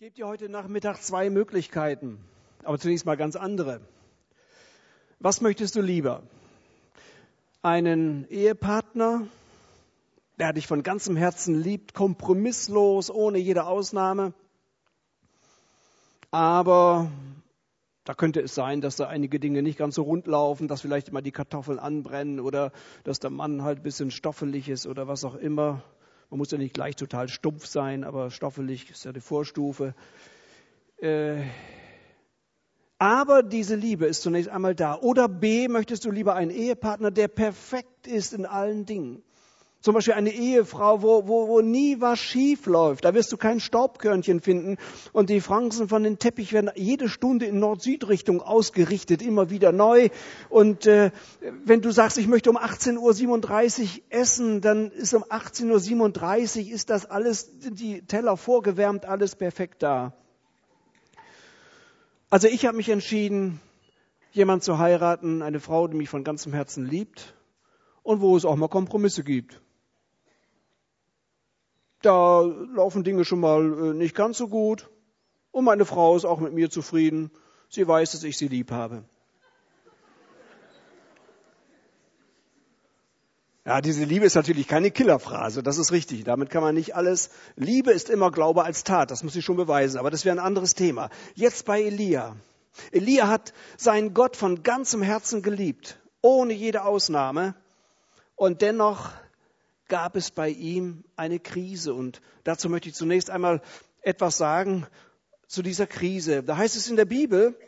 gebe dir heute Nachmittag zwei Möglichkeiten, aber zunächst mal ganz andere. Was möchtest du lieber? Einen Ehepartner, der dich von ganzem Herzen liebt, kompromisslos, ohne jede Ausnahme, aber da könnte es sein, dass da einige Dinge nicht ganz so rund laufen, dass vielleicht immer die Kartoffeln anbrennen oder dass der Mann halt ein bisschen stoffelig ist oder was auch immer. Man muss ja nicht gleich total stumpf sein, aber stoffelig ist ja die Vorstufe. Äh, aber diese Liebe ist zunächst einmal da. Oder B, möchtest du lieber einen Ehepartner, der perfekt ist in allen Dingen? Zum Beispiel eine Ehefrau, wo, wo, wo nie was schief läuft. Da wirst du kein Staubkörnchen finden. Und die Fransen von den Teppich werden jede Stunde in Nord-Süd-Richtung ausgerichtet, immer wieder neu. Und äh, wenn du sagst, ich möchte um 18.37 Uhr essen, dann ist um 18.37 Uhr ist das alles, die Teller vorgewärmt, alles perfekt da. Also ich habe mich entschieden, jemand zu heiraten, eine Frau, die mich von ganzem Herzen liebt und wo es auch mal Kompromisse gibt da laufen Dinge schon mal äh, nicht ganz so gut. Und meine Frau ist auch mit mir zufrieden. Sie weiß, dass ich sie lieb habe. Ja, diese Liebe ist natürlich keine Killerphrase, das ist richtig. Damit kann man nicht alles. Liebe ist immer Glaube als Tat, das muss ich schon beweisen, aber das wäre ein anderes Thema. Jetzt bei Elia. Elia hat seinen Gott von ganzem Herzen geliebt, ohne jede Ausnahme. Und dennoch gab es bei ihm eine Krise. Und dazu möchte ich zunächst einmal etwas sagen zu dieser Krise. Da heißt es in der Bibel,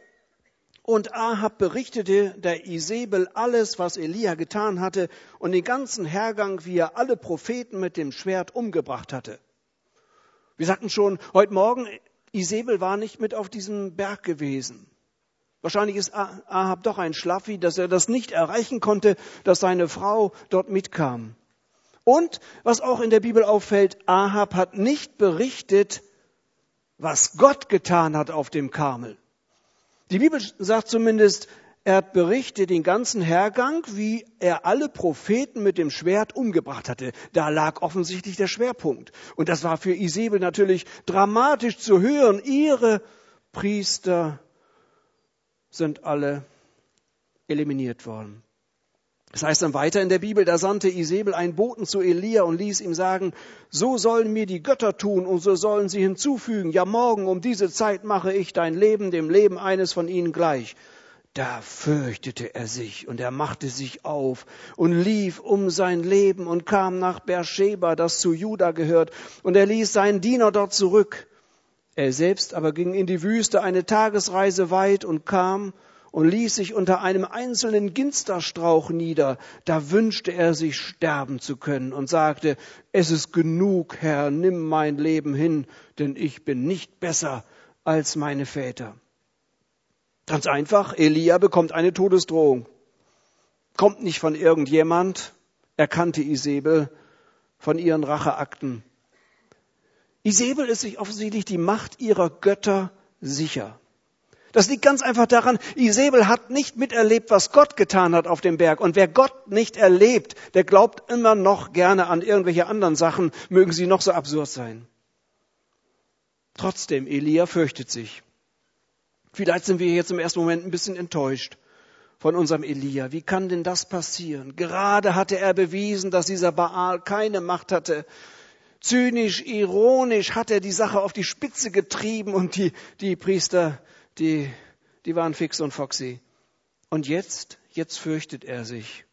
und Ahab berichtete der Isabel alles, was Elia getan hatte und den ganzen Hergang, wie er alle Propheten mit dem Schwert umgebracht hatte. Wir sagten schon heute Morgen, Isabel war nicht mit auf diesem Berg gewesen. Wahrscheinlich ist Ahab doch ein Schlaffi, dass er das nicht erreichen konnte, dass seine Frau dort mitkam. Und was auch in der Bibel auffällt, Ahab hat nicht berichtet, was Gott getan hat auf dem Karmel. Die Bibel sagt zumindest, er hat berichtet den ganzen Hergang, wie er alle Propheten mit dem Schwert umgebracht hatte. Da lag offensichtlich der Schwerpunkt. Und das war für Isabel natürlich dramatisch zu hören. Ihre Priester sind alle eliminiert worden. Das heißt dann weiter in der Bibel, da sandte Isabel einen Boten zu Elia und ließ ihm sagen, so sollen mir die Götter tun und so sollen sie hinzufügen, ja morgen um diese Zeit mache ich dein Leben dem Leben eines von ihnen gleich. Da fürchtete er sich und er machte sich auf und lief um sein Leben und kam nach Beersheba, das zu Juda gehört, und er ließ seinen Diener dort zurück. Er selbst aber ging in die Wüste eine Tagesreise weit und kam und ließ sich unter einem einzelnen Ginsterstrauch nieder. Da wünschte er sich sterben zu können und sagte, es ist genug, Herr, nimm mein Leben hin, denn ich bin nicht besser als meine Väter. Ganz einfach, Elia bekommt eine Todesdrohung. Kommt nicht von irgendjemand, er kannte Isabel von ihren Racheakten. Isabel ist sich offensichtlich die Macht ihrer Götter sicher. Das liegt ganz einfach daran, Isabel hat nicht miterlebt, was Gott getan hat auf dem Berg. Und wer Gott nicht erlebt, der glaubt immer noch gerne an irgendwelche anderen Sachen, mögen sie noch so absurd sein. Trotzdem, Elia fürchtet sich. Vielleicht sind wir jetzt im ersten Moment ein bisschen enttäuscht von unserem Elia. Wie kann denn das passieren? Gerade hatte er bewiesen, dass dieser Baal keine Macht hatte. Zynisch, ironisch hat er die Sache auf die Spitze getrieben und die, die Priester die, die waren fix und foxy. Und jetzt, jetzt fürchtet er sich.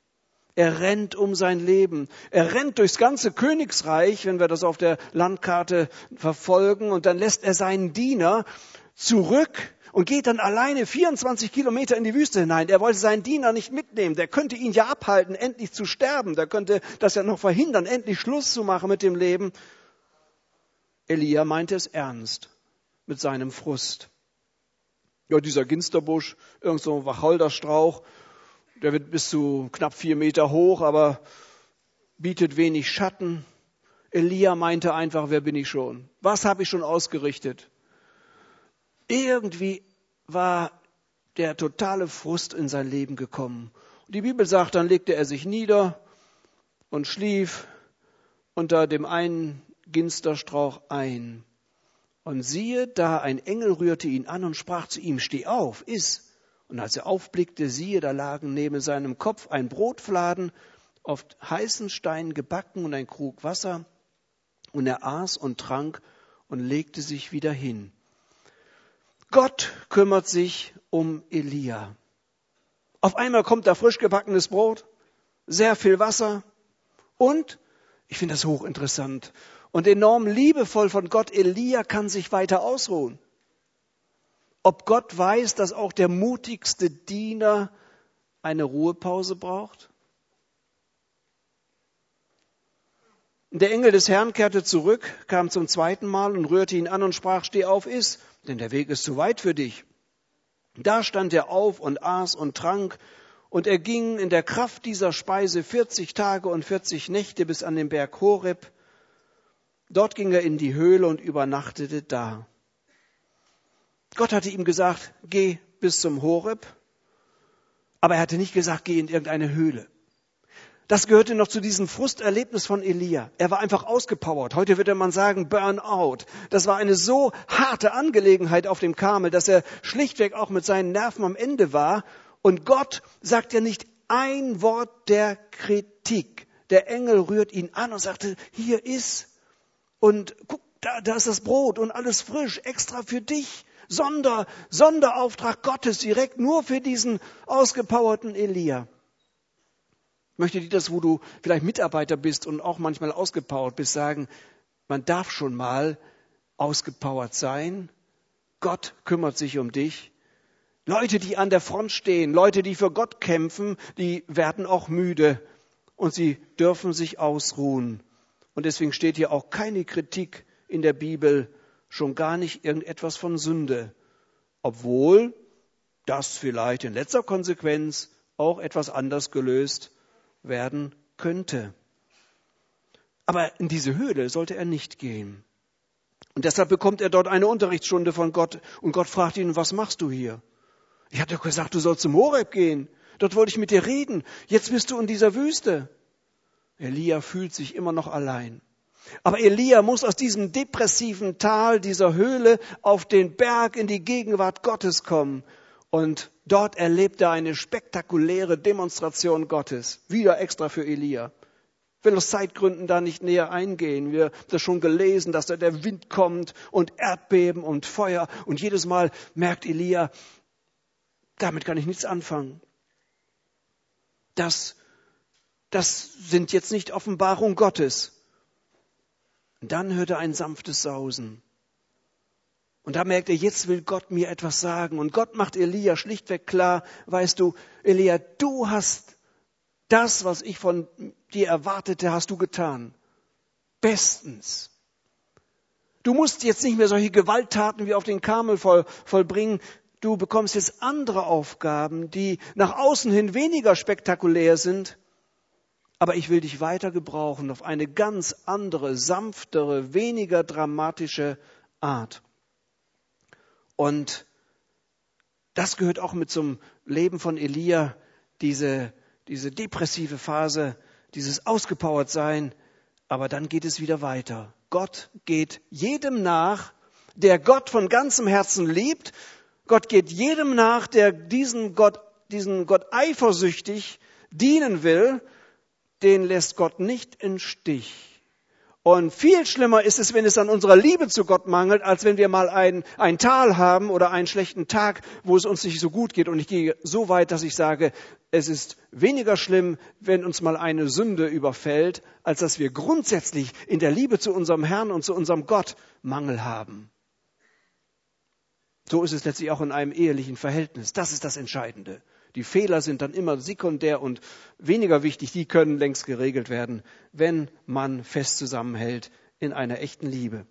Er rennt um sein Leben. Er rennt durchs ganze Königsreich, wenn wir das auf der Landkarte verfolgen. Und dann lässt er seinen Diener zurück und geht dann alleine 24 Kilometer in die Wüste hinein. Er wollte seinen Diener nicht mitnehmen. Der könnte ihn ja abhalten, endlich zu sterben. Der könnte das ja noch verhindern, endlich Schluss zu machen mit dem Leben. Elia meinte es ernst mit seinem Frust. Ja, dieser Ginsterbusch, irgend so ein Wacholderstrauch, der wird bis zu knapp vier Meter hoch, aber bietet wenig Schatten. Elia meinte einfach, wer bin ich schon? Was habe ich schon ausgerichtet? Irgendwie war der totale Frust in sein Leben gekommen. Und die Bibel sagt, dann legte er sich nieder und schlief unter dem einen Ginsterstrauch ein. Und siehe, da ein Engel rührte ihn an und sprach zu ihm, steh auf, iss. Und als er aufblickte, siehe, da lagen neben seinem Kopf ein Brotfladen, auf heißen Steinen gebacken und ein Krug Wasser. Und er aß und trank und legte sich wieder hin. Gott kümmert sich um Elia. Auf einmal kommt da frisch gebackenes Brot, sehr viel Wasser und, ich finde das hochinteressant, und enorm liebevoll von Gott, Elia kann sich weiter ausruhen. Ob Gott weiß, dass auch der mutigste Diener eine Ruhepause braucht? Der Engel des Herrn kehrte zurück, kam zum zweiten Mal und rührte ihn an und sprach, steh auf, iss, denn der Weg ist zu weit für dich. Da stand er auf und aß und trank, und er ging in der Kraft dieser Speise 40 Tage und 40 Nächte bis an den Berg Horeb, Dort ging er in die Höhle und übernachtete da. Gott hatte ihm gesagt, geh bis zum Horeb, aber er hatte nicht gesagt, geh in irgendeine Höhle. Das gehörte noch zu diesem Frusterlebnis von Elia. Er war einfach ausgepowert. Heute würde man sagen Burnout. Das war eine so harte Angelegenheit auf dem Karmel, dass er schlichtweg auch mit seinen Nerven am Ende war. Und Gott sagt ja nicht ein Wort der Kritik. Der Engel rührt ihn an und sagte, hier ist und guck, da, da ist das Brot und alles frisch, extra für dich. Sonder, Sonderauftrag Gottes direkt nur für diesen ausgepowerten Elia. Ich möchte dir das, wo du vielleicht Mitarbeiter bist und auch manchmal ausgepowert bist, sagen, man darf schon mal ausgepowert sein. Gott kümmert sich um dich. Leute, die an der Front stehen, Leute, die für Gott kämpfen, die werden auch müde und sie dürfen sich ausruhen. Und deswegen steht hier auch keine Kritik in der Bibel, schon gar nicht irgendetwas von Sünde, obwohl das vielleicht in letzter Konsequenz auch etwas anders gelöst werden könnte. Aber in diese Höhle sollte er nicht gehen. Und deshalb bekommt er dort eine Unterrichtsstunde von Gott und Gott fragt ihn, was machst du hier? Ich hatte doch gesagt, du sollst zum Horeb gehen. Dort wollte ich mit dir reden. Jetzt bist du in dieser Wüste. Elia fühlt sich immer noch allein. Aber Elia muss aus diesem depressiven Tal, dieser Höhle auf den Berg in die Gegenwart Gottes kommen. Und dort erlebt er eine spektakuläre Demonstration Gottes. Wieder extra für Elia. Ich will aus Zeitgründen da nicht näher eingehen. Wir haben das schon gelesen, dass da der Wind kommt und Erdbeben und Feuer. Und jedes Mal merkt Elia, damit kann ich nichts anfangen. Das das sind jetzt nicht Offenbarung Gottes. Und dann hört er ein sanftes Sausen. Und da merkt er, jetzt will Gott mir etwas sagen. Und Gott macht Elia schlichtweg klar, weißt du, Elia, du hast das, was ich von dir erwartete, hast du getan. Bestens. Du musst jetzt nicht mehr solche Gewalttaten wie auf den Karmel voll, vollbringen. Du bekommst jetzt andere Aufgaben, die nach außen hin weniger spektakulär sind, aber ich will dich weiter gebrauchen auf eine ganz andere, sanftere, weniger dramatische Art. Und das gehört auch mit zum Leben von Elia, diese, diese depressive Phase, dieses ausgepowert sein. Aber dann geht es wieder weiter. Gott geht jedem nach, der Gott von ganzem Herzen liebt. Gott geht jedem nach, der diesen Gott, diesen Gott eifersüchtig dienen will den lässt Gott nicht in Stich. Und viel schlimmer ist es, wenn es an unserer Liebe zu Gott mangelt, als wenn wir mal ein, ein Tal haben oder einen schlechten Tag, wo es uns nicht so gut geht. Und ich gehe so weit, dass ich sage, es ist weniger schlimm, wenn uns mal eine Sünde überfällt, als dass wir grundsätzlich in der Liebe zu unserem Herrn und zu unserem Gott Mangel haben. So ist es letztlich auch in einem ehelichen Verhältnis. Das ist das Entscheidende. Die Fehler sind dann immer sekundär und weniger wichtig. Die können längst geregelt werden, wenn man fest zusammenhält in einer echten Liebe.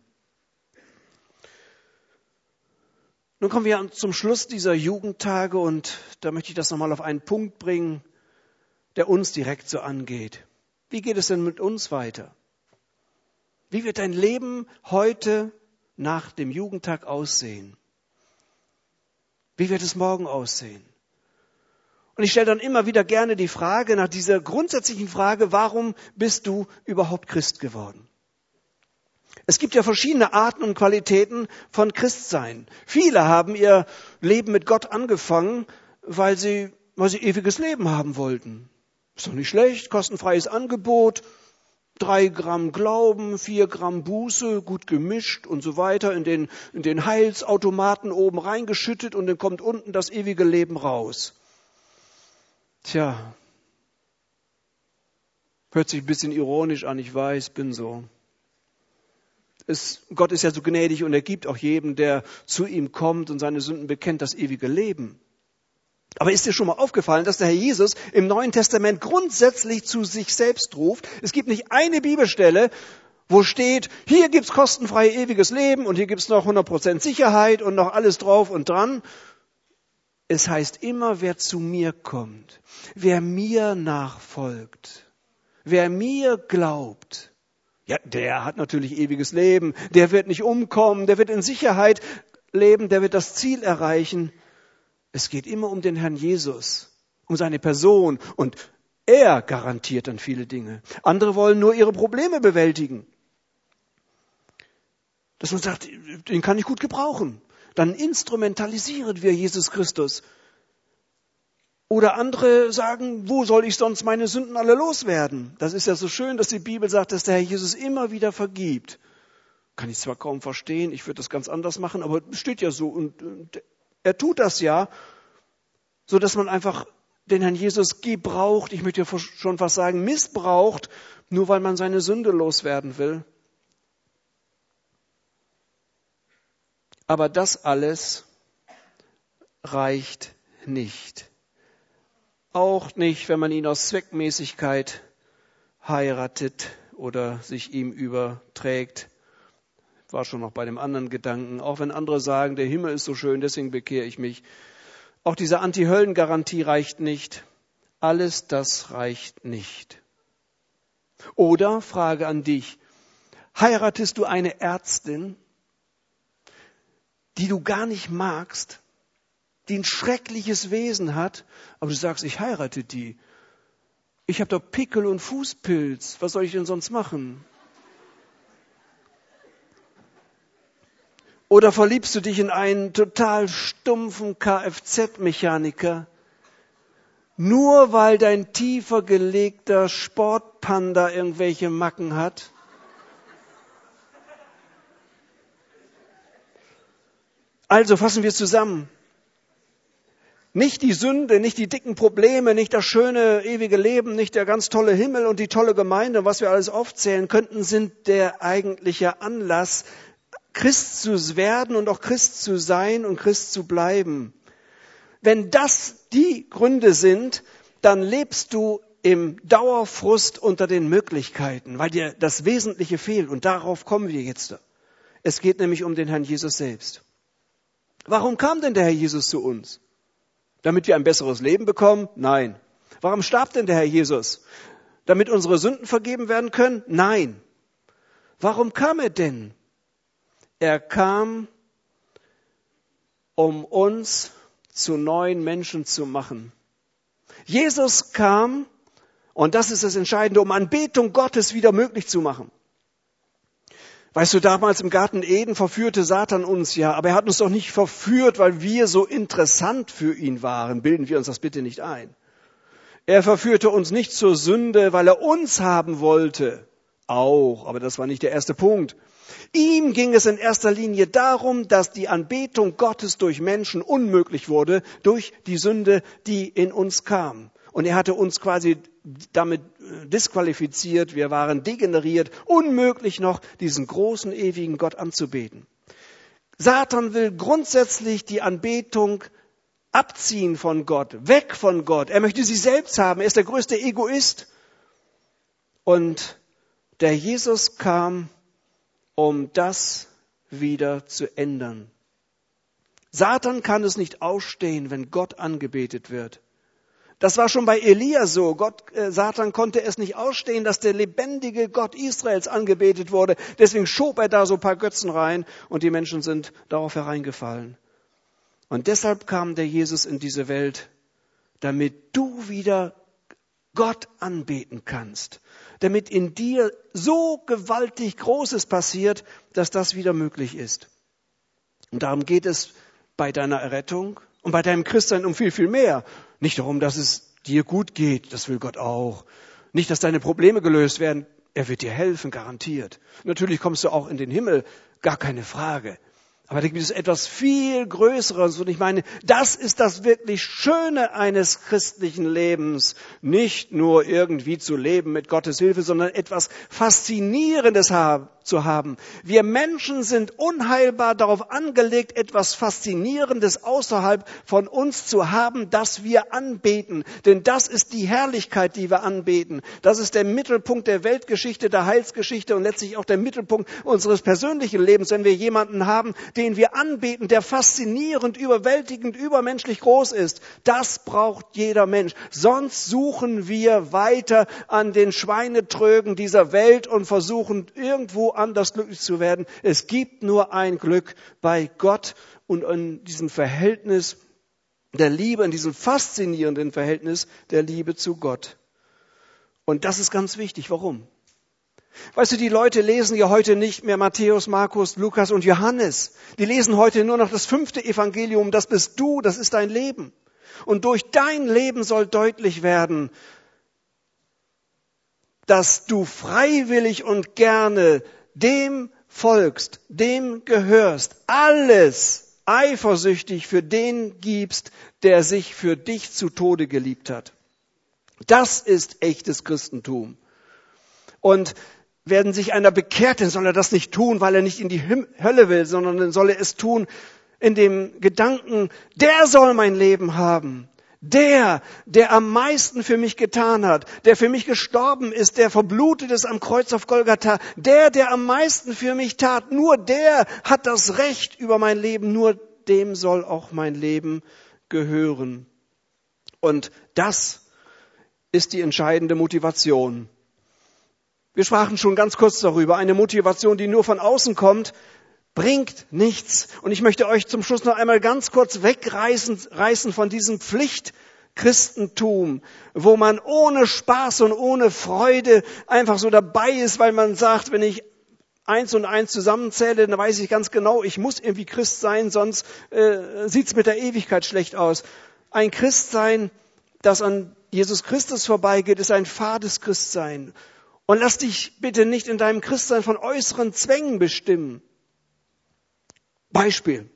Nun kommen wir zum Schluss dieser Jugendtage und da möchte ich das nochmal auf einen Punkt bringen, der uns direkt so angeht. Wie geht es denn mit uns weiter? Wie wird dein Leben heute nach dem Jugendtag aussehen? Wie wird es morgen aussehen? Und ich stelle dann immer wieder gerne die Frage nach dieser grundsätzlichen Frage, warum bist du überhaupt Christ geworden? Es gibt ja verschiedene Arten und Qualitäten von Christsein. Viele haben ihr Leben mit Gott angefangen, weil sie, weil sie ewiges Leben haben wollten. Ist doch nicht schlecht, kostenfreies Angebot, drei Gramm Glauben, vier Gramm Buße, gut gemischt und so weiter, in den, in den Heilsautomaten oben reingeschüttet und dann kommt unten das ewige Leben raus. Tja, hört sich ein bisschen ironisch an, ich weiß, bin so. Es, Gott ist ja so gnädig und er gibt auch jedem, der zu ihm kommt und seine Sünden bekennt, das ewige Leben. Aber ist dir schon mal aufgefallen, dass der Herr Jesus im Neuen Testament grundsätzlich zu sich selbst ruft? Es gibt nicht eine Bibelstelle, wo steht, hier gibt's kostenfrei ewiges Leben und hier gibt's noch 100% Sicherheit und noch alles drauf und dran. Es heißt immer, wer zu mir kommt, wer mir nachfolgt, wer mir glaubt, ja, der hat natürlich ewiges Leben, der wird nicht umkommen, der wird in Sicherheit leben, der wird das Ziel erreichen. Es geht immer um den Herrn Jesus, um seine Person und er garantiert dann viele Dinge. Andere wollen nur ihre Probleme bewältigen. Dass man sagt, den kann ich gut gebrauchen. Dann instrumentalisieren wir Jesus Christus. Oder andere sagen, wo soll ich sonst meine Sünden alle loswerden? Das ist ja so schön, dass die Bibel sagt, dass der Herr Jesus immer wieder vergibt. Kann ich zwar kaum verstehen, ich würde das ganz anders machen, aber steht ja so und er tut das ja, so dass man einfach den Herrn Jesus gebraucht, ich möchte ja schon was sagen, missbraucht, nur weil man seine Sünde loswerden will. Aber das alles reicht nicht. Auch nicht, wenn man ihn aus Zweckmäßigkeit heiratet oder sich ihm überträgt war schon noch bei dem anderen Gedanken. Auch wenn andere sagen, der Himmel ist so schön, deswegen bekehre ich mich. Auch diese Anti-Höllen-Garantie reicht nicht. Alles das reicht nicht. Oder Frage an dich. Heiratest du eine Ärztin, die du gar nicht magst, die ein schreckliches Wesen hat, aber du sagst, ich heirate die. Ich habe doch Pickel und Fußpilz. Was soll ich denn sonst machen? Oder verliebst du dich in einen total stumpfen Kfz-Mechaniker, nur weil dein tiefer gelegter Sportpanda irgendwelche Macken hat? Also fassen wir zusammen. Nicht die Sünde, nicht die dicken Probleme, nicht das schöne ewige Leben, nicht der ganz tolle Himmel und die tolle Gemeinde, was wir alles aufzählen könnten, sind der eigentliche Anlass, Christ zu werden und auch Christ zu sein und Christ zu bleiben. Wenn das die Gründe sind, dann lebst du im Dauerfrust unter den Möglichkeiten, weil dir das Wesentliche fehlt. Und darauf kommen wir jetzt. Es geht nämlich um den Herrn Jesus selbst. Warum kam denn der Herr Jesus zu uns? Damit wir ein besseres Leben bekommen? Nein. Warum starb denn der Herr Jesus? Damit unsere Sünden vergeben werden können? Nein. Warum kam er denn? Er kam, um uns zu neuen Menschen zu machen. Jesus kam, und das ist das Entscheidende, um Anbetung Gottes wieder möglich zu machen. Weißt du, damals im Garten Eden verführte Satan uns ja, aber er hat uns doch nicht verführt, weil wir so interessant für ihn waren. Bilden wir uns das bitte nicht ein. Er verführte uns nicht zur Sünde, weil er uns haben wollte. Auch, aber das war nicht der erste Punkt. Ihm ging es in erster Linie darum, dass die Anbetung Gottes durch Menschen unmöglich wurde, durch die Sünde, die in uns kam. Und er hatte uns quasi damit äh, disqualifiziert, wir waren degeneriert, unmöglich noch diesen großen, ewigen Gott anzubeten. Satan will grundsätzlich die Anbetung abziehen von Gott, weg von Gott. Er möchte sie selbst haben. Er ist der größte Egoist. Und der Jesus kam um das wieder zu ändern. Satan kann es nicht ausstehen, wenn Gott angebetet wird. Das war schon bei Elia so. Gott, äh, Satan konnte es nicht ausstehen, dass der lebendige Gott Israels angebetet wurde. Deswegen schob er da so ein paar Götzen rein und die Menschen sind darauf hereingefallen. Und deshalb kam der Jesus in diese Welt, damit du wieder Gott anbeten kannst, damit in dir so gewaltig Großes passiert, dass das wieder möglich ist. Und darum geht es bei deiner Errettung und bei deinem Christsein um viel, viel mehr. Nicht darum, dass es dir gut geht, das will Gott auch. Nicht, dass deine Probleme gelöst werden, er wird dir helfen, garantiert. Natürlich kommst du auch in den Himmel, gar keine Frage. Aber da gibt es etwas viel Größeres. Und ich meine, das ist das wirklich Schöne eines christlichen Lebens. Nicht nur irgendwie zu leben mit Gottes Hilfe, sondern etwas Faszinierendes zu haben. Wir Menschen sind unheilbar darauf angelegt, etwas Faszinierendes außerhalb von uns zu haben, das wir anbeten. Denn das ist die Herrlichkeit, die wir anbeten. Das ist der Mittelpunkt der Weltgeschichte, der Heilsgeschichte und letztlich auch der Mittelpunkt unseres persönlichen Lebens, wenn wir jemanden haben, den wir anbeten, der faszinierend, überwältigend, übermenschlich groß ist. Das braucht jeder Mensch. Sonst suchen wir weiter an den Schweinetrögen dieser Welt und versuchen irgendwo anders glücklich zu werden. Es gibt nur ein Glück bei Gott und in diesem Verhältnis der Liebe, in diesem faszinierenden Verhältnis der Liebe zu Gott. Und das ist ganz wichtig. Warum? Weißt du, die Leute lesen ja heute nicht mehr Matthäus, Markus, Lukas und Johannes. Die lesen heute nur noch das fünfte Evangelium. Das bist du, das ist dein Leben. Und durch dein Leben soll deutlich werden, dass du freiwillig und gerne dem folgst, dem gehörst, alles eifersüchtig für den gibst, der sich für dich zu Tode geliebt hat. Das ist echtes Christentum. Und werden sich einer bekehrt, dann soll er das nicht tun, weil er nicht in die Hölle will, sondern dann soll er es tun in dem Gedanken, der soll mein Leben haben. Der, der am meisten für mich getan hat, der für mich gestorben ist, der verblutet ist am Kreuz auf Golgatha, der, der am meisten für mich tat, nur der hat das Recht über mein Leben, nur dem soll auch mein Leben gehören. Und das ist die entscheidende Motivation. Wir sprachen schon ganz kurz darüber. Eine Motivation, die nur von außen kommt, bringt nichts. Und ich möchte euch zum Schluss noch einmal ganz kurz wegreißen reißen von diesem Pflichtchristentum, wo man ohne Spaß und ohne Freude einfach so dabei ist, weil man sagt, wenn ich eins und eins zusammenzähle, dann weiß ich ganz genau, ich muss irgendwie Christ sein, sonst äh, sieht's mit der Ewigkeit schlecht aus. Ein Christsein, das an Jesus Christus vorbeigeht, ist ein fades Christsein. Und lass dich bitte nicht in deinem Christsein von äußeren Zwängen bestimmen. Beispiel.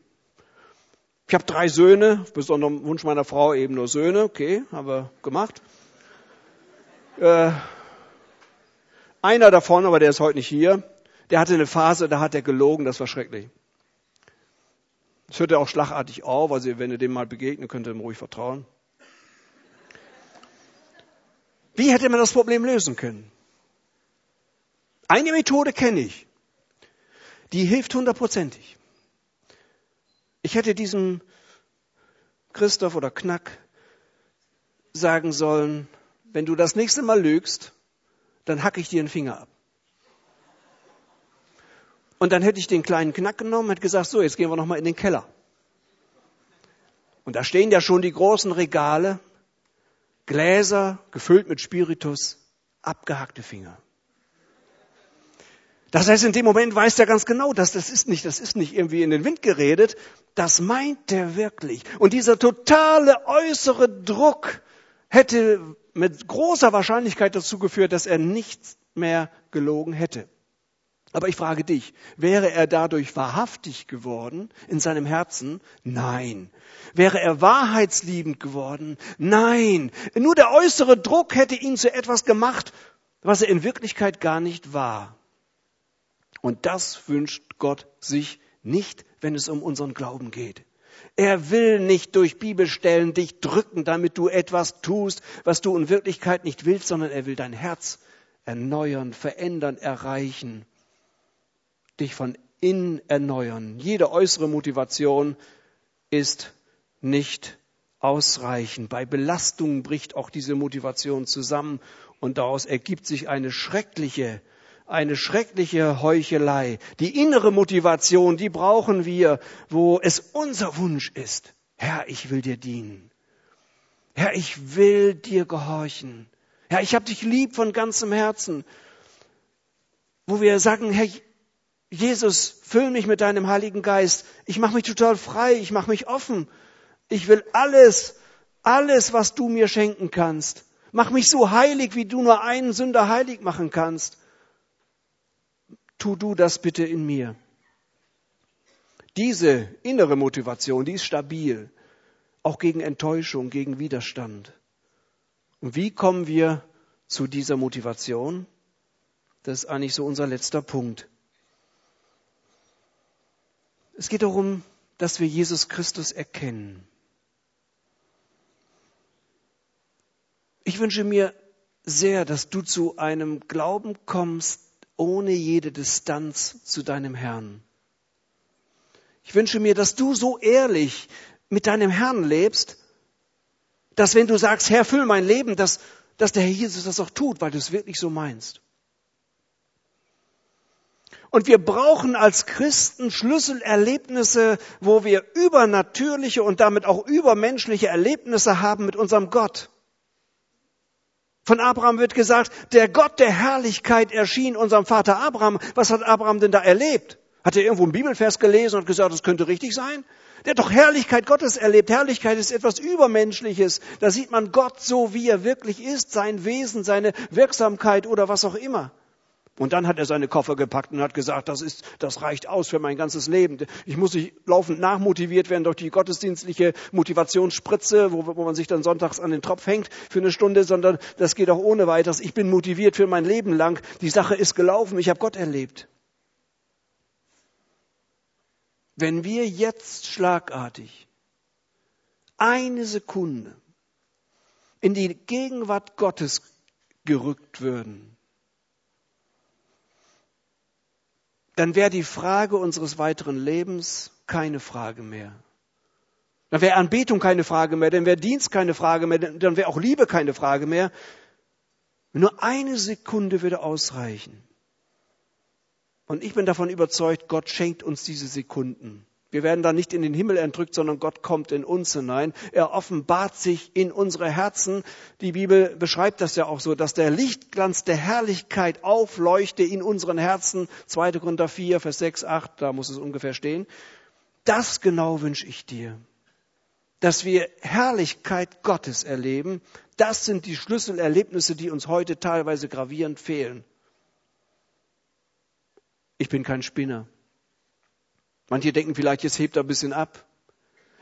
Ich habe drei Söhne, besonderem Wunsch meiner Frau eben nur Söhne, okay, haben wir gemacht. Äh, einer davon, aber der ist heute nicht hier, der hatte eine Phase, da hat er gelogen, das war schrecklich. Das hört er auch schlagartig auf, also wenn ihr dem mal begegnen könnt ihr ihm ruhig vertrauen. Wie hätte man das Problem lösen können? Eine Methode kenne ich. Die hilft hundertprozentig. Ich hätte diesem Christoph oder Knack sagen sollen, wenn du das nächste Mal lügst, dann hacke ich dir einen Finger ab. Und dann hätte ich den kleinen Knack genommen und gesagt, so, jetzt gehen wir nochmal in den Keller. Und da stehen ja schon die großen Regale, Gläser gefüllt mit Spiritus, abgehackte Finger. Das heißt, in dem Moment weiß er ganz genau, dass das ist nicht, das ist nicht irgendwie in den Wind geredet. Das meint er wirklich. Und dieser totale äußere Druck hätte mit großer Wahrscheinlichkeit dazu geführt, dass er nicht mehr gelogen hätte. Aber ich frage dich, wäre er dadurch wahrhaftig geworden in seinem Herzen? Nein. Wäre er wahrheitsliebend geworden? Nein. Nur der äußere Druck hätte ihn zu etwas gemacht, was er in Wirklichkeit gar nicht war. Und das wünscht Gott sich nicht, wenn es um unseren Glauben geht. Er will nicht durch Bibelstellen dich drücken, damit du etwas tust, was du in Wirklichkeit nicht willst, sondern er will dein Herz erneuern, verändern, erreichen, dich von innen erneuern. Jede äußere Motivation ist nicht ausreichend. Bei Belastungen bricht auch diese Motivation zusammen und daraus ergibt sich eine schreckliche eine schreckliche Heuchelei. Die innere Motivation, die brauchen wir, wo es unser Wunsch ist. Herr, ich will dir dienen. Herr, ich will dir gehorchen. Ja, ich habe dich lieb von ganzem Herzen. Wo wir sagen, Herr Jesus, füll mich mit deinem Heiligen Geist. Ich mache mich total frei, ich mache mich offen. Ich will alles, alles, was du mir schenken kannst. Mach mich so heilig, wie du nur einen Sünder heilig machen kannst. Tu du das bitte in mir. Diese innere Motivation, die ist stabil, auch gegen Enttäuschung, gegen Widerstand. Und wie kommen wir zu dieser Motivation? Das ist eigentlich so unser letzter Punkt. Es geht darum, dass wir Jesus Christus erkennen. Ich wünsche mir sehr, dass du zu einem Glauben kommst ohne jede Distanz zu deinem Herrn. Ich wünsche mir, dass du so ehrlich mit deinem Herrn lebst, dass wenn du sagst, Herr, füll mein Leben, dass, dass der Herr Jesus das auch tut, weil du es wirklich so meinst. Und wir brauchen als Christen Schlüsselerlebnisse, wo wir übernatürliche und damit auch übermenschliche Erlebnisse haben mit unserem Gott. Von Abraham wird gesagt, der Gott der Herrlichkeit erschien unserem Vater Abraham. Was hat Abraham denn da erlebt? Hat er irgendwo einen Bibelvers gelesen und gesagt, das könnte richtig sein? Der hat doch Herrlichkeit Gottes erlebt. Herrlichkeit ist etwas Übermenschliches. Da sieht man Gott so, wie er wirklich ist, sein Wesen, seine Wirksamkeit oder was auch immer. Und dann hat er seine Koffer gepackt und hat gesagt, das ist, das reicht aus für mein ganzes Leben. Ich muss nicht laufend nachmotiviert werden durch die gottesdienstliche Motivationsspritze, wo, wo man sich dann sonntags an den Tropf hängt für eine Stunde, sondern das geht auch ohne weiteres. Ich bin motiviert für mein Leben lang. Die Sache ist gelaufen. Ich habe Gott erlebt. Wenn wir jetzt schlagartig eine Sekunde in die Gegenwart Gottes gerückt würden, dann wäre die Frage unseres weiteren Lebens keine Frage mehr. Dann wäre Anbetung keine Frage mehr, dann wäre Dienst keine Frage mehr, dann wäre auch Liebe keine Frage mehr. Nur eine Sekunde würde ausreichen. Und ich bin davon überzeugt, Gott schenkt uns diese Sekunden. Wir werden da nicht in den Himmel entrückt, sondern Gott kommt in uns hinein. Er offenbart sich in unsere Herzen. Die Bibel beschreibt das ja auch so, dass der Lichtglanz der Herrlichkeit aufleuchte in unseren Herzen. 2. Korinther 4, Vers 6, 8, da muss es ungefähr stehen. Das genau wünsche ich dir. Dass wir Herrlichkeit Gottes erleben, das sind die Schlüsselerlebnisse, die uns heute teilweise gravierend fehlen. Ich bin kein Spinner. Manche denken vielleicht, jetzt hebt er ein bisschen ab.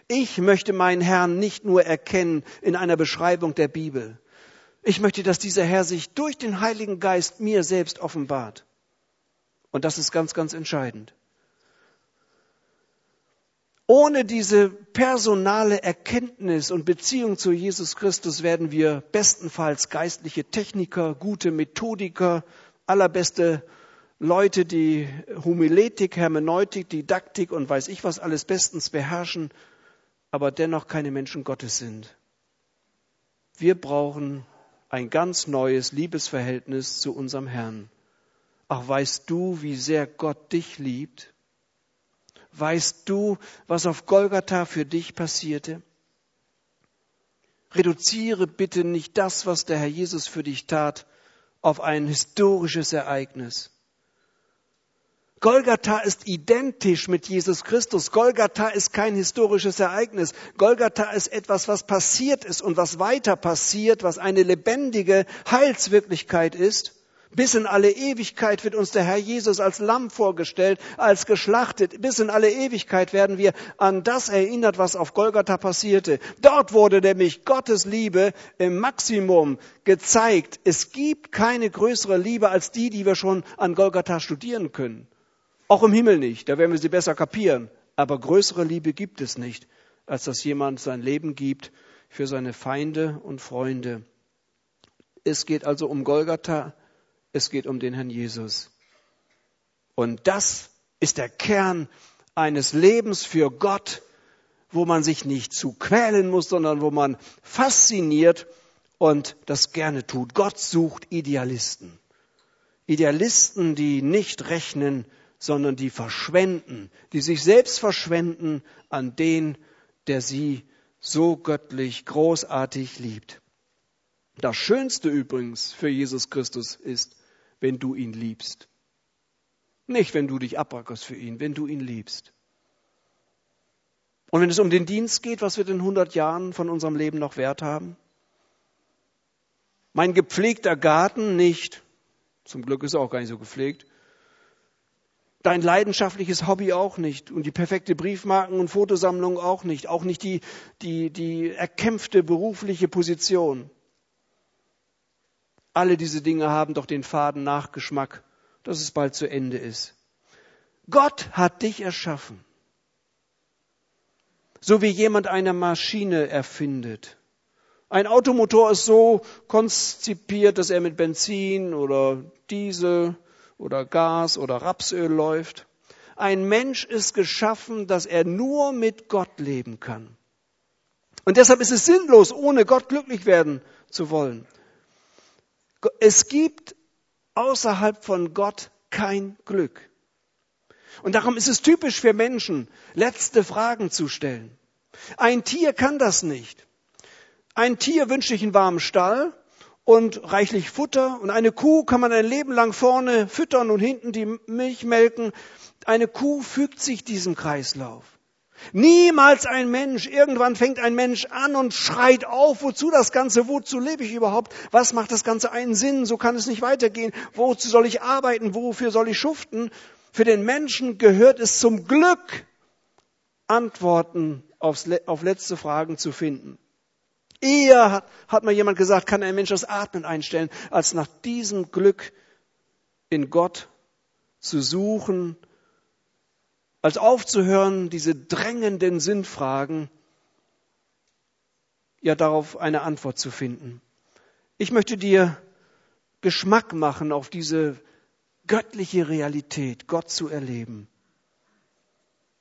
Ich möchte meinen Herrn nicht nur erkennen in einer Beschreibung der Bibel. Ich möchte, dass dieser Herr sich durch den Heiligen Geist mir selbst offenbart. Und das ist ganz, ganz entscheidend. Ohne diese personale Erkenntnis und Beziehung zu Jesus Christus werden wir bestenfalls geistliche Techniker, gute Methodiker, allerbeste Leute, die Homiletik, Hermeneutik, Didaktik und weiß ich was alles bestens beherrschen, aber dennoch keine Menschen Gottes sind. Wir brauchen ein ganz neues Liebesverhältnis zu unserem Herrn. Ach, weißt du, wie sehr Gott dich liebt? Weißt du, was auf Golgatha für dich passierte? Reduziere bitte nicht das, was der Herr Jesus für dich tat, auf ein historisches Ereignis. Golgatha ist identisch mit Jesus Christus. Golgatha ist kein historisches Ereignis. Golgatha ist etwas, was passiert ist und was weiter passiert, was eine lebendige Heilswirklichkeit ist. Bis in alle Ewigkeit wird uns der Herr Jesus als Lamm vorgestellt, als geschlachtet. Bis in alle Ewigkeit werden wir an das erinnert, was auf Golgatha passierte. Dort wurde nämlich Gottes Liebe im Maximum gezeigt. Es gibt keine größere Liebe als die, die wir schon an Golgatha studieren können. Auch im Himmel nicht, da werden wir sie besser kapieren. Aber größere Liebe gibt es nicht, als dass jemand sein Leben gibt für seine Feinde und Freunde. Es geht also um Golgatha, es geht um den Herrn Jesus. Und das ist der Kern eines Lebens für Gott, wo man sich nicht zu quälen muss, sondern wo man fasziniert und das gerne tut. Gott sucht Idealisten. Idealisten, die nicht rechnen sondern die verschwenden, die sich selbst verschwenden an den, der sie so göttlich großartig liebt. Das Schönste übrigens für Jesus Christus ist, wenn du ihn liebst. Nicht, wenn du dich abrackerst für ihn, wenn du ihn liebst. Und wenn es um den Dienst geht, was wird in 100 Jahren von unserem Leben noch Wert haben? Mein gepflegter Garten nicht. Zum Glück ist er auch gar nicht so gepflegt. Dein leidenschaftliches Hobby auch nicht. Und die perfekte Briefmarken- und Fotosammlung auch nicht. Auch nicht die, die, die erkämpfte berufliche Position. Alle diese Dinge haben doch den faden Nachgeschmack, dass es bald zu Ende ist. Gott hat dich erschaffen. So wie jemand eine Maschine erfindet. Ein Automotor ist so konzipiert, dass er mit Benzin oder Diesel oder Gas oder Rapsöl läuft. Ein Mensch ist geschaffen, dass er nur mit Gott leben kann. Und deshalb ist es sinnlos, ohne Gott glücklich werden zu wollen. Es gibt außerhalb von Gott kein Glück. Und darum ist es typisch für Menschen, letzte Fragen zu stellen. Ein Tier kann das nicht. Ein Tier wünscht sich einen warmen Stall und reichlich Futter. Und eine Kuh kann man ein Leben lang vorne füttern und hinten die Milch melken. Eine Kuh fügt sich diesem Kreislauf. Niemals ein Mensch. Irgendwann fängt ein Mensch an und schreit auf, wozu das Ganze, wozu lebe ich überhaupt? Was macht das Ganze einen Sinn? So kann es nicht weitergehen. Wozu soll ich arbeiten? Wofür soll ich schuften? Für den Menschen gehört es zum Glück, Antworten auf letzte Fragen zu finden. Eher hat, mal jemand gesagt, kann ein Mensch das Atmen einstellen, als nach diesem Glück in Gott zu suchen als aufzuhören, diese drängenden Sinnfragen, ja darauf eine Antwort zu finden. Ich möchte dir Geschmack machen auf diese göttliche Realität, Gott zu erleben.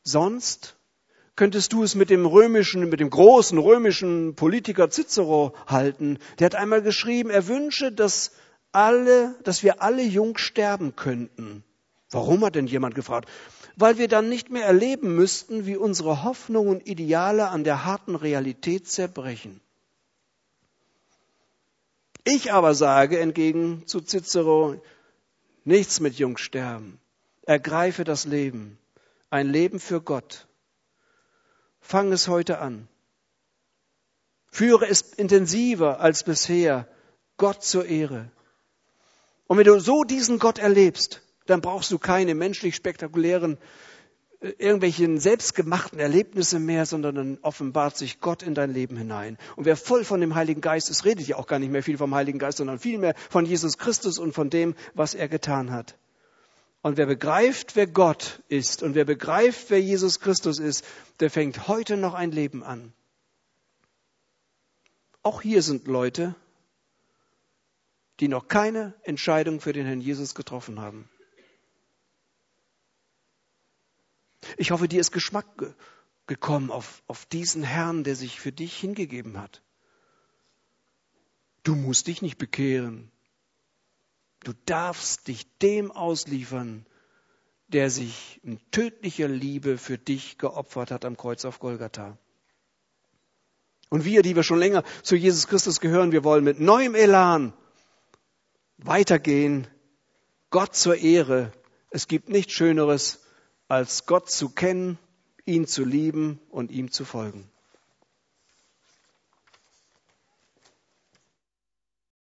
Sonst könntest du es mit dem römischen, mit dem großen römischen Politiker Cicero halten. Der hat einmal geschrieben, er wünsche, dass alle, dass wir alle jung sterben könnten. Warum hat denn jemand gefragt? weil wir dann nicht mehr erleben müssten, wie unsere Hoffnungen und Ideale an der harten Realität zerbrechen. Ich aber sage entgegen zu Cicero, nichts mit Jungsterben. Ergreife das Leben, ein Leben für Gott. Fang es heute an. Führe es intensiver als bisher, Gott zur Ehre. Und wenn du so diesen Gott erlebst, dann brauchst du keine menschlich spektakulären, äh, irgendwelchen selbstgemachten Erlebnisse mehr, sondern dann offenbart sich Gott in dein Leben hinein. Und wer voll von dem Heiligen Geist ist, redet ja auch gar nicht mehr viel vom Heiligen Geist, sondern vielmehr von Jesus Christus und von dem, was er getan hat. Und wer begreift, wer Gott ist und wer begreift, wer Jesus Christus ist, der fängt heute noch ein Leben an. Auch hier sind Leute, die noch keine Entscheidung für den Herrn Jesus getroffen haben. Ich hoffe, dir ist Geschmack gekommen auf, auf diesen Herrn, der sich für dich hingegeben hat. Du musst dich nicht bekehren. Du darfst dich dem ausliefern, der sich in tödlicher Liebe für dich geopfert hat am Kreuz auf Golgatha. Und wir, die wir schon länger zu Jesus Christus gehören, wir wollen mit neuem Elan weitergehen, Gott zur Ehre. Es gibt nichts Schöneres, als Gott zu kennen, ihn zu lieben und ihm zu folgen.